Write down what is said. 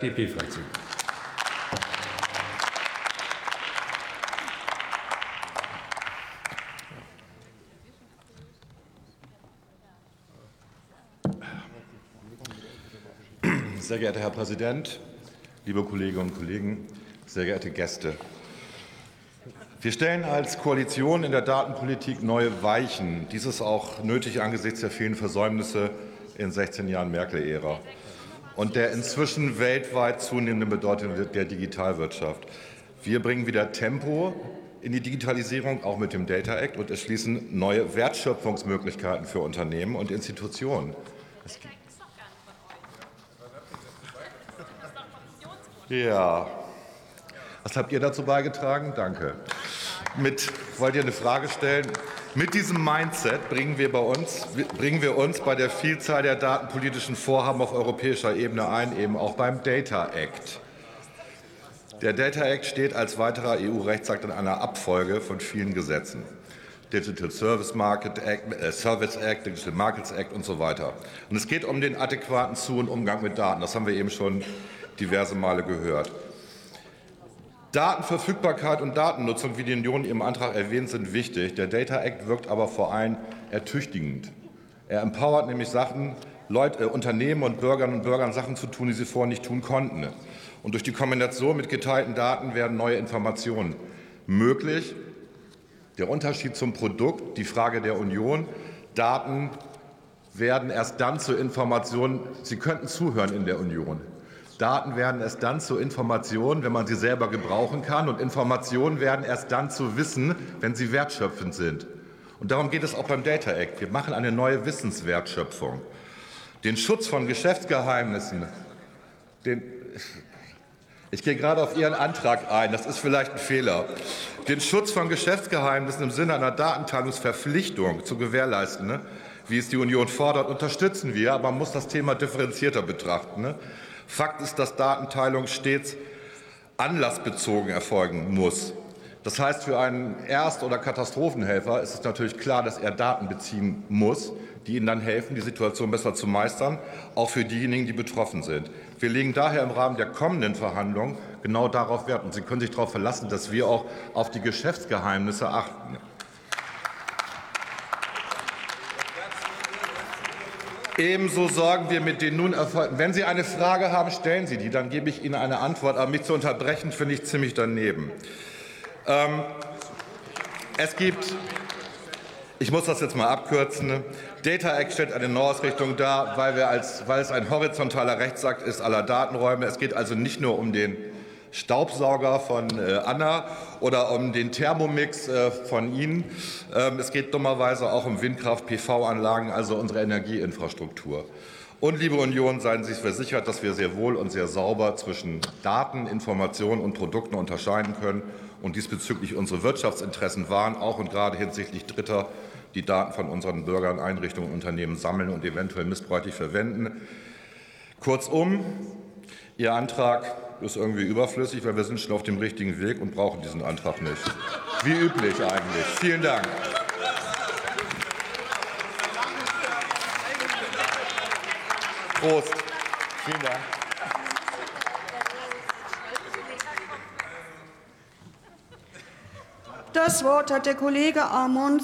FDP-Fraktion. Sehr geehrter Herr Präsident, liebe Kolleginnen und Kollegen, sehr geehrte Gäste. Wir stellen als Koalition in der Datenpolitik neue Weichen. Dies ist auch nötig angesichts der vielen Versäumnisse in 16 Jahren Merkel-Ära und der inzwischen weltweit zunehmenden Bedeutung der Digitalwirtschaft. Wir bringen wieder Tempo in die Digitalisierung, auch mit dem Data Act, und erschließen neue Wertschöpfungsmöglichkeiten für Unternehmen und Institutionen. Ja. Was habt ihr dazu beigetragen? Danke. Mit, wollt ihr eine Frage stellen? Mit diesem Mindset bringen wir, bei uns, bringen wir uns bei der Vielzahl der datenpolitischen Vorhaben auf europäischer Ebene ein, eben auch beim Data Act. Der Data Act steht als weiterer EU-Rechtsakt in einer Abfolge von vielen Gesetzen. Digital Service Market Act, äh, Service Act, Digital Markets Act und so weiter. Und es geht um den adäquaten Zu- und Umgang mit Daten. Das haben wir eben schon diverse Male gehört. Datenverfügbarkeit und Datennutzung, wie die Union im Antrag erwähnt, sind wichtig. Der Data Act wirkt aber vor allem ertüchtigend. Er empowert nämlich Sachen, Leute, äh, Unternehmen und Bürgerinnen und Bürgern Sachen zu tun, die sie vorher nicht tun konnten. Und durch die Kombination mit geteilten Daten werden neue Informationen möglich. Der Unterschied zum Produkt, die Frage der Union, Daten werden erst dann zur Information, Sie könnten zuhören in der Union. Daten werden erst dann zu Informationen, wenn man sie selber gebrauchen kann. Und Informationen werden erst dann zu Wissen, wenn sie wertschöpfend sind. Und darum geht es auch beim Data Act. Wir machen eine neue Wissenswertschöpfung. Den Schutz von Geschäftsgeheimnissen, den, ich gehe gerade auf Ihren Antrag ein, das ist vielleicht ein Fehler. Den Schutz von Geschäftsgeheimnissen im Sinne einer Datenteilungsverpflichtung zu gewährleisten, ne, wie es die Union fordert, unterstützen wir, aber man muss das Thema differenzierter betrachten. Ne. Fakt ist, dass Datenteilung stets anlassbezogen erfolgen muss. Das heißt, für einen Erst- oder Katastrophenhelfer ist es natürlich klar, dass er Daten beziehen muss, die ihnen dann helfen, die Situation besser zu meistern, auch für diejenigen, die betroffen sind. Wir legen daher im Rahmen der kommenden Verhandlungen genau darauf Wert. Und Sie können sich darauf verlassen, dass wir auch auf die Geschäftsgeheimnisse achten. Ebenso sorgen wir mit den nun erfolgten. Wenn Sie eine Frage haben, stellen Sie die, dann gebe ich Ihnen eine Antwort. Aber mich zu unterbrechen, finde ich ziemlich daneben. Ähm, es gibt, ich muss das jetzt mal abkürzen, Data Act stellt eine Neuausrichtung dar, weil, wir als, weil es ein horizontaler Rechtsakt ist aller Datenräume. Es geht also nicht nur um den Staubsauger von äh, Anna oder um den Thermomix äh, von Ihnen. Ähm, es geht dummerweise auch um Windkraft-PV-Anlagen, also unsere Energieinfrastruktur. Und, liebe Union, seien Sie versichert, dass wir sehr wohl und sehr sauber zwischen Daten, Informationen und Produkten unterscheiden können und diesbezüglich unsere Wirtschaftsinteressen wahren, auch und gerade hinsichtlich Dritter, die Daten von unseren Bürgern, Einrichtungen und Unternehmen sammeln und eventuell missbräuchlich verwenden. Kurzum, Ihr Antrag ist irgendwie überflüssig, weil wir sind schon auf dem richtigen Weg und brauchen diesen Antrag nicht. Wie üblich eigentlich. Vielen Dank. Prost. Vielen Dank. Das Wort hat der Kollege Amon